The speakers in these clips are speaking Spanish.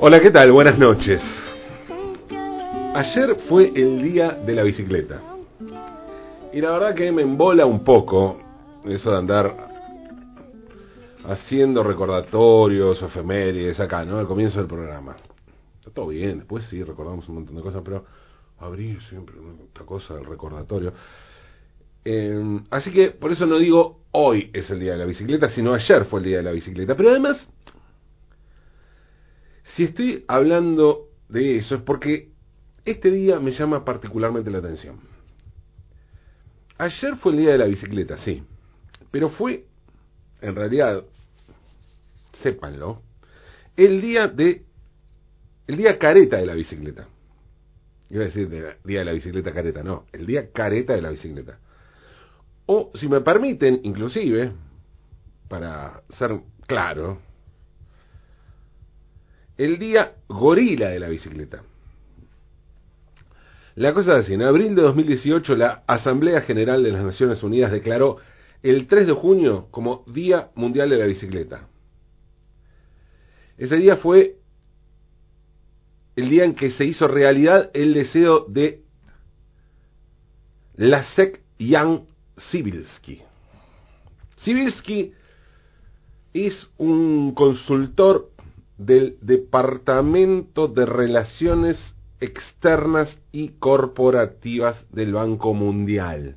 Hola, ¿qué tal? Buenas noches. Ayer fue el día de la bicicleta. Y la verdad que me embola un poco eso de andar haciendo recordatorios, efemérides, acá, ¿no? Al comienzo del programa. Está todo bien, después sí recordamos un montón de cosas, pero abrir siempre otra cosa, el recordatorio. Eh, así que por eso no digo hoy es el día de la bicicleta, sino ayer fue el día de la bicicleta. Pero además, si estoy hablando de eso es porque este día me llama particularmente la atención. Ayer fue el día de la bicicleta, sí, pero fue, en realidad, sépanlo, el día de, el día careta de la bicicleta. Iba a decir el día de la bicicleta careta, no, el día careta de la bicicleta. O, si me permiten, inclusive, para ser claro, el día gorila de la bicicleta. La cosa es así, en abril de 2018 la Asamblea General de las Naciones Unidas declaró el 3 de junio como Día Mundial de la Bicicleta. Ese día fue el día en que se hizo realidad el deseo de Lasek Jan Sibilski. Sibilski es un consultor del Departamento de Relaciones Externas y Corporativas del Banco Mundial.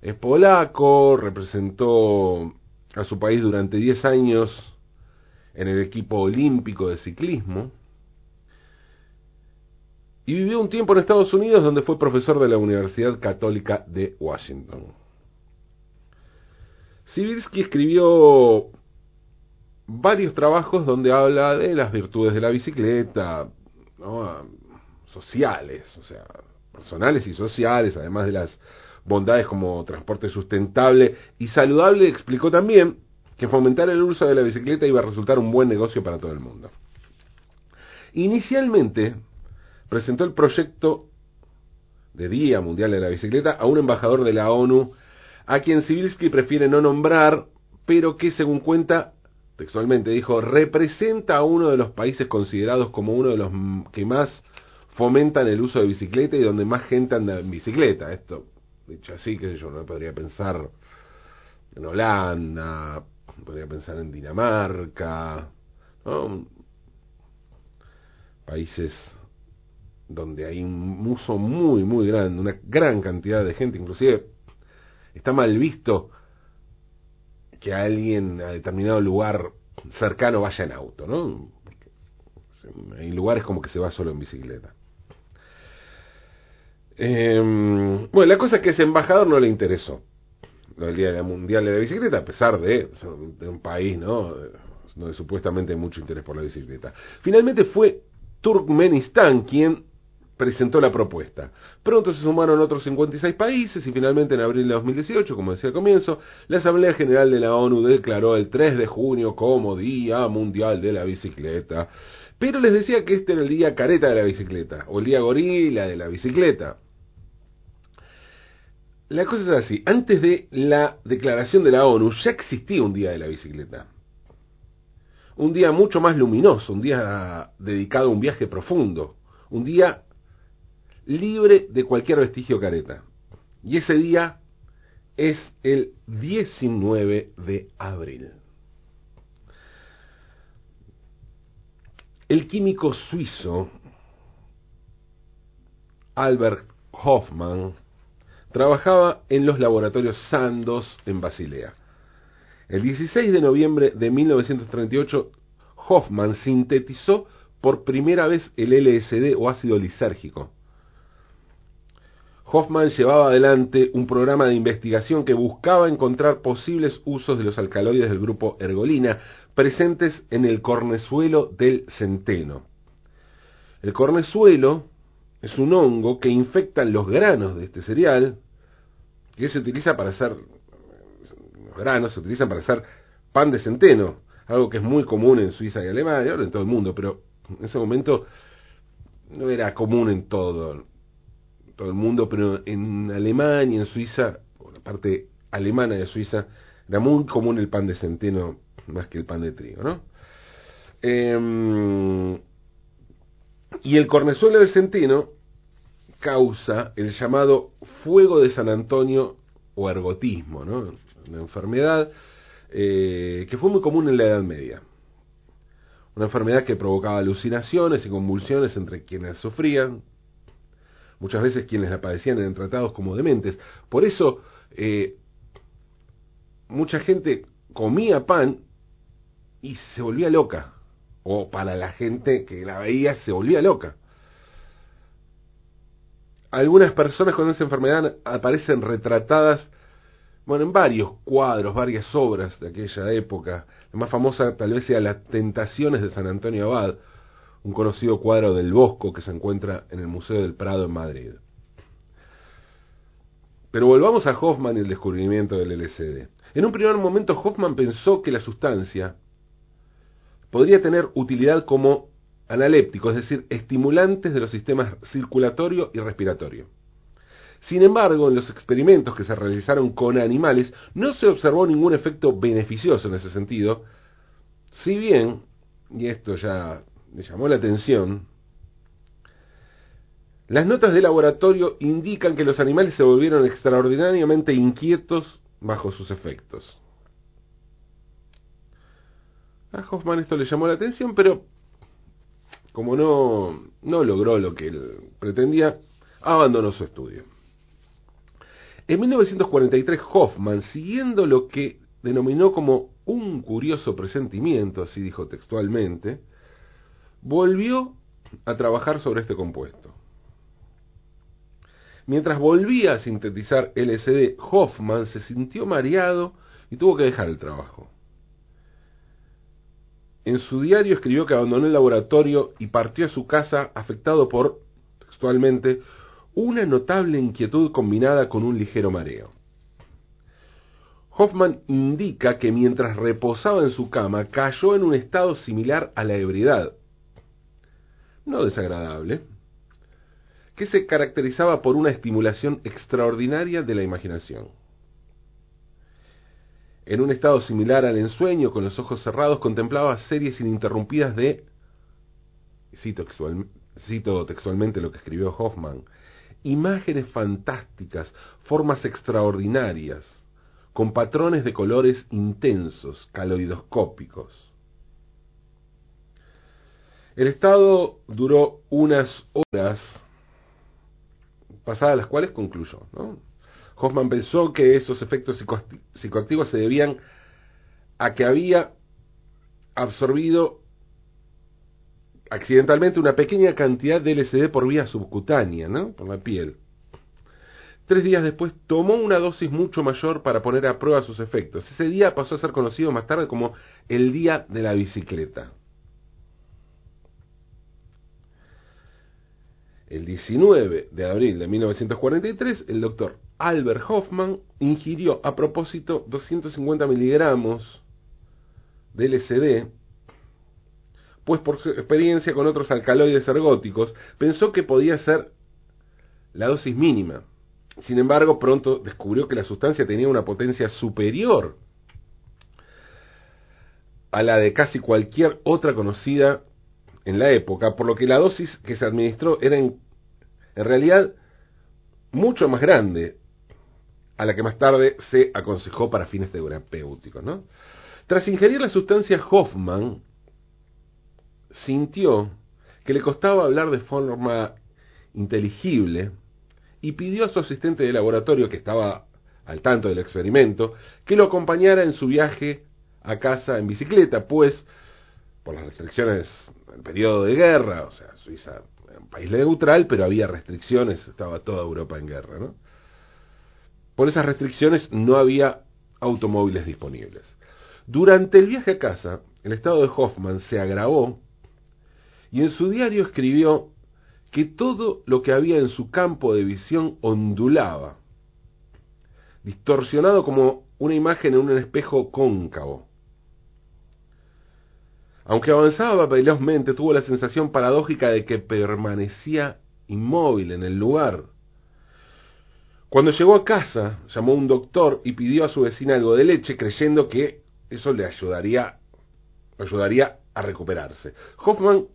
Es polaco, representó a su país durante 10 años en el equipo olímpico de ciclismo y vivió un tiempo en Estados Unidos donde fue profesor de la Universidad Católica de Washington. Sibirsky escribió varios trabajos donde habla de las virtudes de la bicicleta, sociales, o sea, personales y sociales, además de las bondades como transporte sustentable y saludable, explicó también que fomentar el uso de la bicicleta iba a resultar un buen negocio para todo el mundo. Inicialmente presentó el proyecto de Día Mundial de la Bicicleta a un embajador de la ONU, a quien Sibilski prefiere no nombrar, pero que según cuenta textualmente dijo, representa a uno de los países considerados como uno de los que más fomentan el uso de bicicleta y donde más gente anda en bicicleta. Esto, dicho así, sé yo, no podría pensar en Holanda, podría pensar en Dinamarca, países donde hay un uso muy, muy grande, una gran cantidad de gente, inclusive está mal visto que alguien a determinado lugar cercano vaya en auto, ¿no? Hay lugares como que se va solo en bicicleta. Em, bueno, la cosa es que ese embajador no le interesó el Día Mundial de la Bicicleta, a pesar de, de un país, ¿no? Donde supuestamente hay mucho interés por la bicicleta. Finalmente fue Turkmenistán quien presentó la propuesta. Pronto se sumaron otros 56 países y finalmente en abril de 2018, como decía al comienzo, la Asamblea General de la ONU declaró el 3 de junio como Día Mundial de la Bicicleta. Pero les decía que este era el día careta de la bicicleta, o el día gorila de la bicicleta. La cosa es así, antes de la declaración de la ONU ya existía un día de la bicicleta. Un día mucho más luminoso, un día dedicado a un viaje profundo, un día libre de cualquier vestigio careta. Y ese día es el 19 de abril. El químico suizo Albert Hoffman trabajaba en los laboratorios Sandoz en Basilea. El 16 de noviembre de 1938, Hoffman sintetizó por primera vez el LSD o ácido lisérgico Hoffman llevaba adelante un programa de investigación que buscaba encontrar posibles usos de los alcaloides del grupo ergolina presentes en el cornezuelo del centeno. El cornezuelo es un hongo que infecta los granos de este cereal, que se utiliza para hacer, los granos se utilizan para hacer pan de centeno, algo que es muy común en Suiza y Alemania, en todo el mundo, pero en ese momento no era común en todo todo el mundo, pero en Alemania, en Suiza, o la parte alemana de Suiza, era muy común el pan de centeno más que el pan de trigo, ¿no? Em, y el cornezuelo de centeno causa el llamado fuego de San Antonio o ergotismo, ¿no? una enfermedad eh, que fue muy común en la Edad Media. Una enfermedad que provocaba alucinaciones y convulsiones entre quienes sufrían, muchas veces quienes la padecían eran tratados como dementes. Por eso, eh, mucha gente comía pan y se volvía loca, o para la gente que la veía se volvía loca. Algunas personas con esa enfermedad aparecen retratadas bueno, en varios cuadros, varias obras de aquella época. La más famosa tal vez sea Las Tentaciones de San Antonio Abad, un conocido cuadro del Bosco que se encuentra en el Museo del Prado en Madrid. Pero volvamos a Hoffman y el descubrimiento del LSD. En un primer momento Hoffman pensó que la sustancia podría tener utilidad como analéptico, es decir, estimulantes de los sistemas circulatorio y respiratorio. Sin embargo, en los experimentos que se realizaron con animales no se observó ningún efecto beneficioso en ese sentido, si bien, y esto ya me llamó la atención, las notas de laboratorio indican que los animales se volvieron extraordinariamente inquietos bajo sus efectos. A Hoffman esto le llamó la atención, pero como no, no logró lo que él pretendía, abandonó su estudio. En 1943 Hoffman, siguiendo lo que denominó como un curioso presentimiento, así dijo textualmente, volvió a trabajar sobre este compuesto. Mientras volvía a sintetizar LSD, Hoffman se sintió mareado y tuvo que dejar el trabajo. En su diario escribió que abandonó el laboratorio y partió a su casa afectado por, textualmente, una notable inquietud combinada con un ligero mareo. Hoffman indica que mientras reposaba en su cama cayó en un estado similar a la ebriedad, no desagradable, que se caracterizaba por una estimulación extraordinaria de la imaginación. En un estado similar al ensueño, con los ojos cerrados, contemplaba series ininterrumpidas de, cito, textualmente lo que escribió Hoffman, imágenes fantásticas, formas extraordinarias, con patrones de colores intensos, caloidoscópicos. El estado duró unas horas, pasadas las cuales concluyó. Hoffman pensó que esos efectos psicoactivos se debían a que había absorbido accidentalmente una pequeña cantidad de LSD por vía subcutánea, ¿no? Por la piel. Tres días después tomó una dosis mucho mayor para poner a prueba sus efectos. Ese día pasó a ser conocido más tarde como el día de la bicicleta. El 19 de abril de 1943, el doctor Albert Hoffman ingirió a propósito 250 miligramos de LSD pues por su experiencia con otros alcaloides ergóticos, pensó que podía ser la dosis mínima. Sin embargo, pronto descubrió que la sustancia tenía una potencia superior a la de casi cualquier otra conocida en la época, por lo que la dosis que se administró era en, realidad mucho más grande a la que más tarde se aconsejó para fines terapéuticos. ¿no? Tras ingerir la sustancia Hoffman, sintió que le costaba hablar de forma inteligible y pidió a su asistente de laboratorio, que estaba al tanto del experimento, que lo acompañara en su viaje a casa en bicicleta, pues por las restricciones del periodo de guerra, o sea, Suiza era un país neutral, pero había restricciones, estaba toda Europa en guerra, ¿no? Por esas restricciones no había automóviles disponibles. Durante el viaje a casa, el estado de Hoffman se agravó y en su diario escribió que todo lo que había en su campo de visión ondulaba, distorsionado como una imagen en un espejo cóncavo. Aunque avanzaba velozmente, tuvo la sensación paradójica de que permanecía inmóvil en el lugar. Cuando llegó a casa, llamó a un doctor y pidió a su vecina algo de leche, creyendo que eso le ayudaría, ayudaría a recuperarse. Hoffman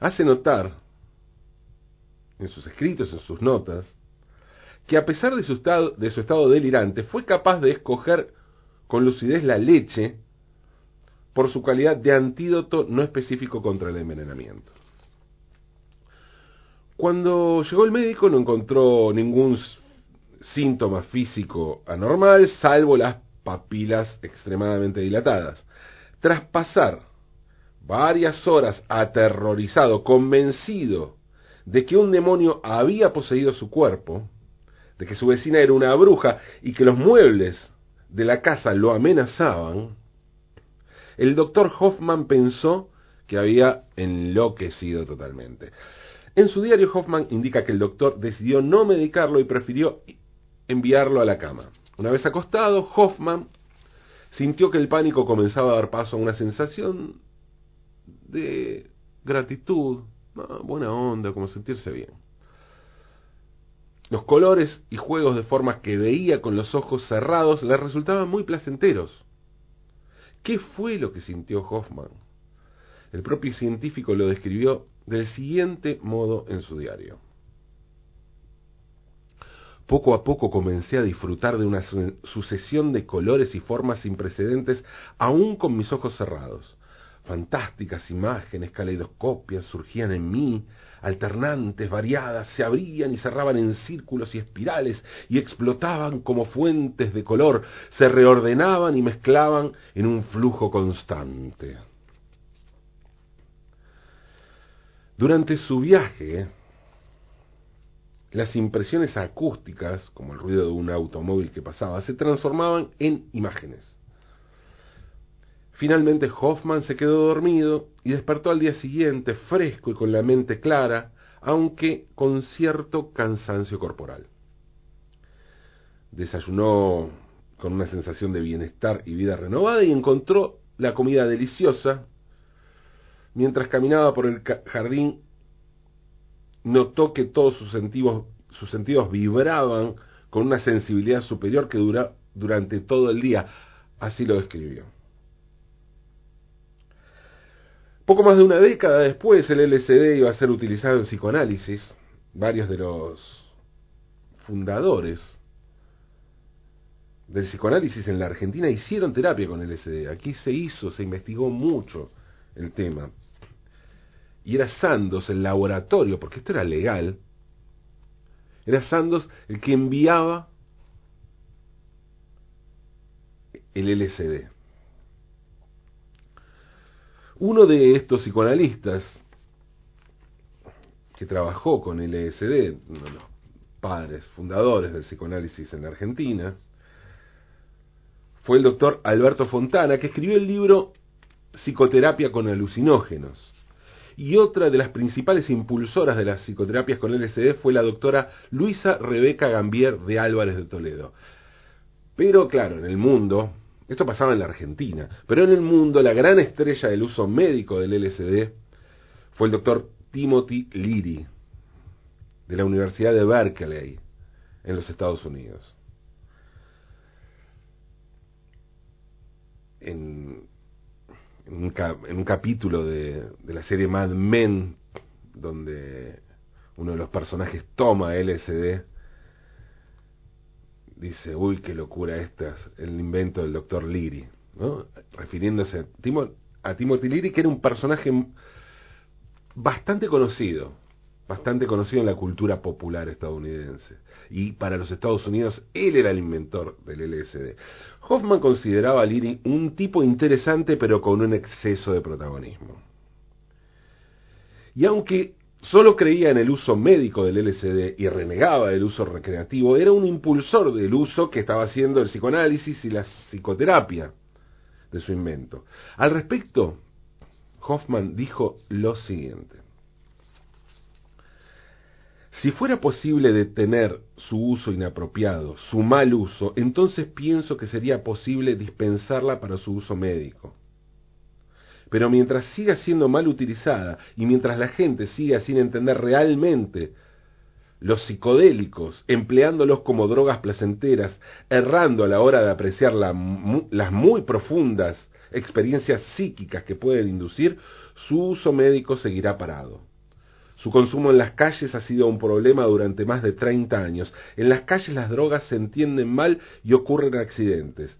hace notar en sus escritos, en sus notas, que a pesar de su estado, de su estado delirante, fue capaz de escoger con lucidez la leche por su calidad de antídoto no específico contra el envenenamiento. Cuando llegó el médico no encontró ningún síntoma físico anormal, salvo las papilas extremadamente dilatadas. Tras pasar varias horas aterrorizado, convencido de que un demonio había poseído su cuerpo, de que su vecina era una bruja y que los muebles de la casa lo amenazaban, el doctor Hoffman pensó que había enloquecido totalmente. En su diario Hoffman indica que el doctor decidió no medicarlo y prefirió enviarlo a la cama. Una vez acostado, Hoffman sintió que el pánico comenzaba a dar paso a una sensación de gratitud, buena onda, como sentirse bien. Los colores y juegos de formas que veía con los ojos cerrados le resultaban muy placenteros. ¿Qué fue lo que sintió Hoffman? El propio científico lo describió del siguiente modo en su diario. Poco a poco comencé a disfrutar de una sucesión de colores y formas sin precedentes, aún con mis ojos cerrados. Fantásticas imágenes, caleidoscopias surgían en mí, alternantes, variadas, se abrían y cerraban en círculos y espirales y explotaban como fuentes de color, se reordenaban y mezclaban en un flujo constante. Durante su viaje, las impresiones acústicas, como el ruido de un automóvil que pasaba, se transformaban en imágenes. Finalmente Hoffman se quedó dormido y despertó al día siguiente fresco y con la mente clara, aunque con cierto cansancio corporal. Desayunó con una sensación de bienestar y vida renovada y encontró la comida deliciosa Mientras caminaba por el jardín, notó que todos sus sentidos, vibraban con una sensibilidad superior que dura durante todo el día. Así lo describió. Poco más de una década después, el LSD iba a ser utilizado en psicoanálisis. Varios de los fundadores del psicoanálisis en la Argentina hicieron terapia con LSD. Aquí se hizo, se investigó mucho el tema y era Sandos el laboratorio, porque esto era legal, era Sandos el que enviaba el LSD. Uno de estos psicoanalistas que trabajó con LSD, uno de los padres fundadores del psicoanálisis en Argentina, fue el doctor Alberto Fontana, que escribió el libro Psicoterapia con alucinógenos y otra de las principales impulsoras de las psicoterapias con LSD fue la doctora Luisa Rebeca Gambier de Álvarez de Toledo. Pero claro, en el mundo, esto pasaba en la Argentina, pero en el mundo la gran estrella del uso médico del LSD fue el doctor Timothy Leary, de la Universidad de Berkeley, en los Estados Unidos. En, un, capítulo de, la serie Mad Men, donde uno de los personajes toma LSD, dice, uy, qué locura esta, el invento del doctor Leary, ¿no? refiriéndose a, a Timothy Leary, que era un personaje bastante conocido, bastante conocido en la cultura popular estadounidense. Y para los Estados Unidos, él era el inventor del LSD. Hoffman consideraba a Leary un tipo interesante, pero con un exceso de protagonismo. Y aunque solo creía en el uso médico del LSD y renegaba del uso recreativo, era un impulsor del uso que estaba haciendo el psicoanálisis y la psicoterapia de su invento. Al respecto, Hoffman dijo lo siguiente. Si fuera posible detener su uso inapropiado, su mal uso, entonces pienso que sería posible dispensarla para su uso médico. Pero mientras siga siendo mal utilizada y mientras la gente siga sin entender realmente los psicodélicos, empleándolos como drogas placenteras, errando a la hora de apreciar las muy profundas experiencias psíquicas que pueden inducir, su uso médico seguirá parado. Su consumo en las calles ha sido un problema durante más de 30 años. En las calles las drogas se entienden mal y ocurren accidentes.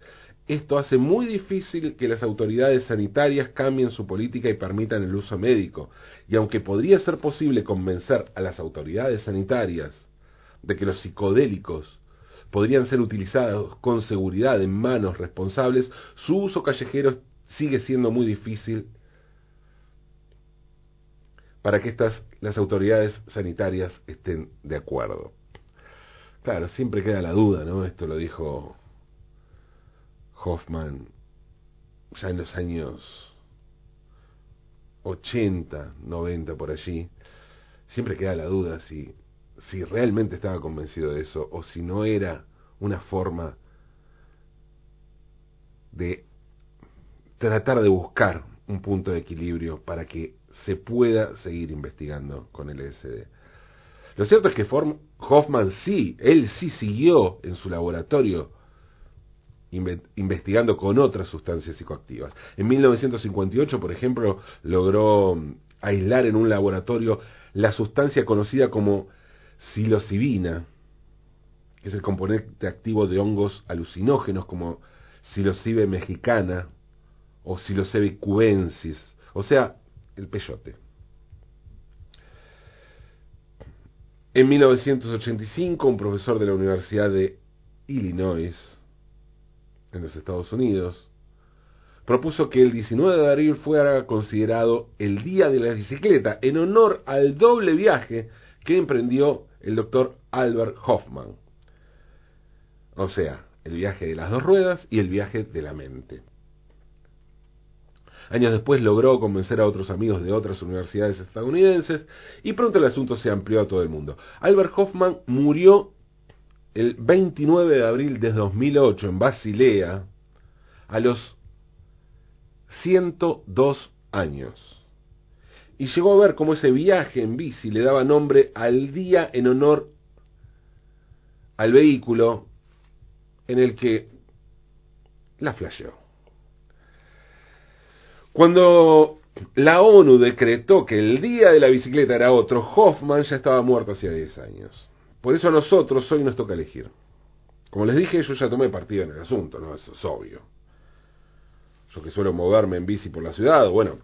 Esto hace muy difícil que las autoridades sanitarias cambien su política y permitan el uso médico. Y aunque podría ser posible convencer a las autoridades sanitarias de que los psicodélicos podrían ser utilizados con seguridad en manos responsables, su uso callejero sigue siendo muy difícil para que estas las autoridades sanitarias estén de acuerdo. Claro, siempre queda la duda, ¿no? Esto lo dijo Hoffman ya en los años 80, 90 por allí. Siempre queda la duda si si realmente estaba convencido de eso o si no era una forma de tratar de buscar un punto de equilibrio para que se pueda seguir investigando con el LSD. Lo cierto es que Hoffman sí, él sí siguió en su laboratorio investigando con otras sustancias psicoactivas. En 1958, por ejemplo, logró aislar en un laboratorio la sustancia conocida como psilocibina, que es el componente activo de hongos alucinógenos como psilocibe mexicana o psilocybe cubensis, o sea, el peyote. En 1985, un profesor de la Universidad de Illinois, en los Estados Unidos, propuso que el 19 de abril fuera considerado el Día de la Bicicleta en honor al doble viaje que emprendió el doctor Albert Hoffman. O sea, el viaje de las dos ruedas y el viaje de la mente. Años después logró convencer a otros amigos de otras universidades estadounidenses y pronto el asunto se amplió a todo el mundo. Albert Hoffman murió el 29 de abril de 2008 en Basilea a los 102 años y llegó a ver cómo ese viaje en bici le daba nombre al día en honor al vehículo en el que la flasheó. Cuando la ONU decretó que el día de la bicicleta era otro, Hoffman ya estaba muerto hacía 10 años. Por eso a nosotros hoy nos toca elegir. Como les dije, yo ya tomé partido en el asunto, ¿no? Eso es obvio. Yo que suelo moverme en bici por la ciudad, bueno,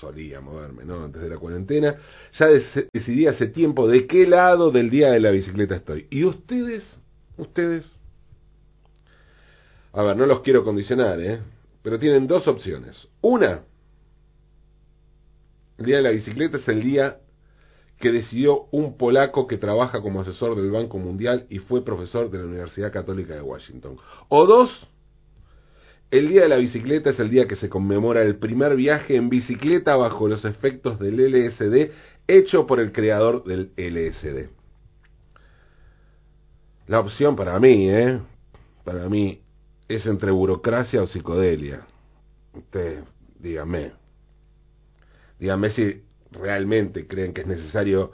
solía moverme, ¿no? Antes de la cuarentena, ya decidí hace tiempo de qué lado del día de la bicicleta estoy. ¿Y ustedes? ¿Ustedes? A ver, no los quiero condicionar, ¿eh? Pero tienen dos opciones. Una, el día de la bicicleta es el día que decidió un polaco que trabaja como asesor del Banco Mundial y fue profesor de la Universidad Católica de Washington. O dos, el día de la bicicleta es el día que se conmemora el primer viaje en bicicleta bajo los efectos del LSD hecho por el creador del LSD. La opción para mí, ¿eh? Para mí es entre burocracia o psicodelia. Ustedes, díganme. Díganme si realmente creen que es necesario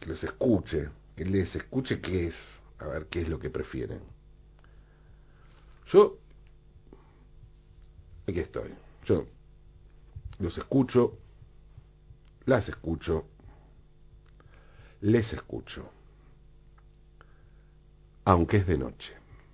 que los escuche, que les escuche qué es, a ver qué es lo que prefieren. Yo, aquí estoy, yo los escucho, las escucho, les escucho, aunque es de noche.